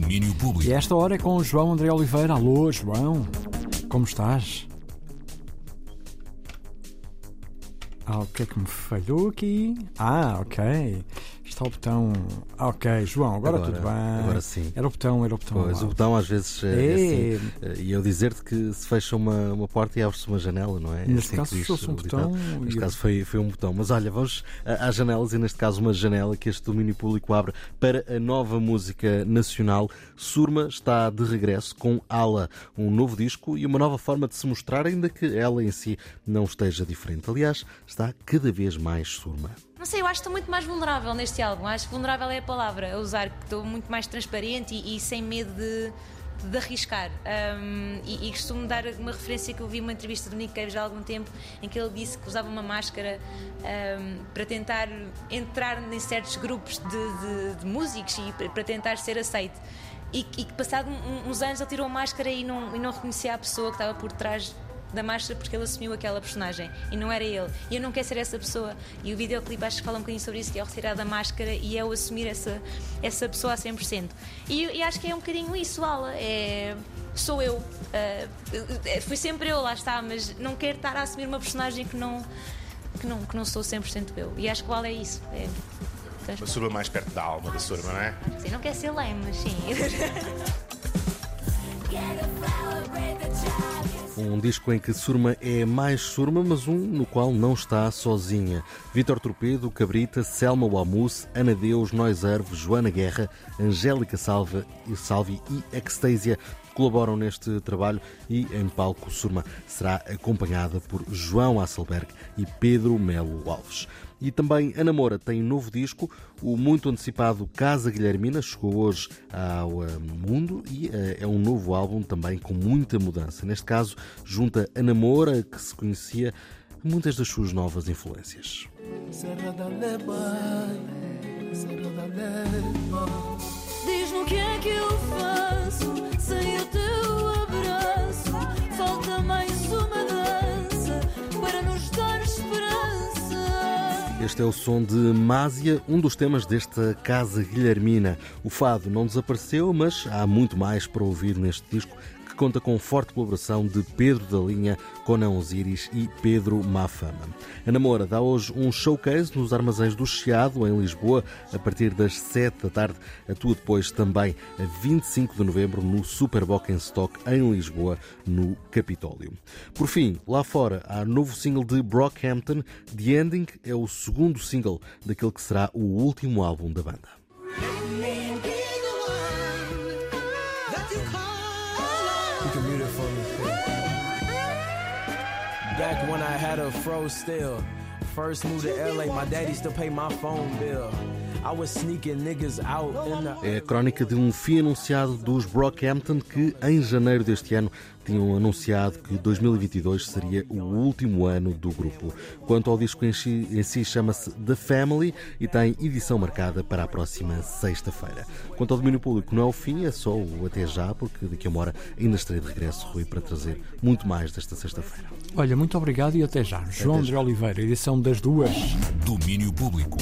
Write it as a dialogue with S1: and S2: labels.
S1: Domínio Público.
S2: E esta hora é com o João André Oliveira. Alô, João. Como estás? Ah, o que é que me falhou aqui? Ah, ok. Está o botão. Ah, ok, João, agora,
S3: Agora-
S2: tudo bem.
S3: agora sim.
S2: Era o botão, era o botão.
S3: Pois, o botão às vezes é,
S2: É.
S3: é assim. eh, E eu dizer-te que se fecha uma, uma porta e abre-se uma janela, não é? É
S2: Neste
S3: assim
S2: caso, fechou-se um botão
S3: Neste caso foi, foi um botão. Mas olha, vamos a- às janelas e neste caso uma janela que este domínio público abre para a nova música nacional. Surma está de regresso com Ala, um novo disco e uma nova forma de se mostrar, ainda que ela em si não esteja diferente. Aliás, está cada vez mais Surma.
S4: Não sei, eu acho que estou muito mais vulnerável neste álbum. Acho que vulnerável é a palavra a usar, que estou muito mais transparente e, e sem medo de, de arriscar. Um, e, e costumo dar uma referência que eu vi numa entrevista do Nick Cave há algum tempo, em que ele disse que usava uma máscara um, para tentar entrar em certos grupos de, de- de músicos e para- tentar ser aceito. E, que passado uns anos ele tirou a máscara e não, e não reconhecia a pessoa que estava por trás da máscara porque ele assumiu aquela personagem e não era ele. E eu não quero ser essa pessoa. E o videoclipe acho que fala um bocadinho sobre isso, que é o retirar da máscara e é o assumir essa, essa pessoa a 100%. E, e acho que é um bocadinho isso, Ala. É, sou eu. Eh, fui sempre eu, lá está, mas não quero estar a assumir uma personagem que não, que não, que não sou 100% eu. E acho que o Ala é isso. É,
S5: Uma surma mais perto da alma da surma, não é?
S4: sim, não quer ser lame, mas sim.
S3: Um disco em que Surma é mais Surma, mas um no qual não está sozinha. Vítor Torpedo, Cabrita, Selma Wamus, Ana Deus, Noiserve, Joana Guerra, Angélica Salva, Salvi e Extasia colaboram neste trabalho e em palco Surma será acompanhada por João Asselberg e Pedro Melo Alves. E também a Namora tem um novo disco, o muito antecipado Casa Guilhermina chegou hoje ao eh, mundo e eh, é um novo álbum também com muita mudança. Neste caso, junta a Namora, que se conhecia, muitas das suas novas influências.
S6: Serra da Serra da.
S3: Este é o som de Másia, um dos temas desta Casa Guilhermina. O fado não desapareceu, mas há muito mais para ouvir neste disco que conta com forte colaboração de Pedro da Linha, Conan Osiris e Pedro Mafama. A Namora dá hoje um showcase nos armazéns do Chiado, em Lisboa, a partir das 7 da tarde. Atua depois também a 25 de novembro no Super Stock em Lisboa, no Capitólio. Por fim, lá fora há novo single de Brockhampton, The Ending é o segundo single daquele que será o último álbum da banda.
S6: Back when I had a fro still. First moved to LA, my daddy still pay my phone bill.
S3: É a crónica de um fim anunciado dos Brockhampton que, em janeiro deste ano, tinham anunciado que 2022 seria o último ano do grupo. Quanto ao disco em si, em si chama-se The Family e tem edição marcada para a próxima sexta-feira. Quanto ao domínio público, não é o fim, é só o até já, porque daqui a uma hora ainda estarei de regresso, Rui, para trazer muito mais desta sexta-feira.
S2: Olha, muito obrigado e até já. João André Oliveira, edição das duas.
S1: Domínio Público.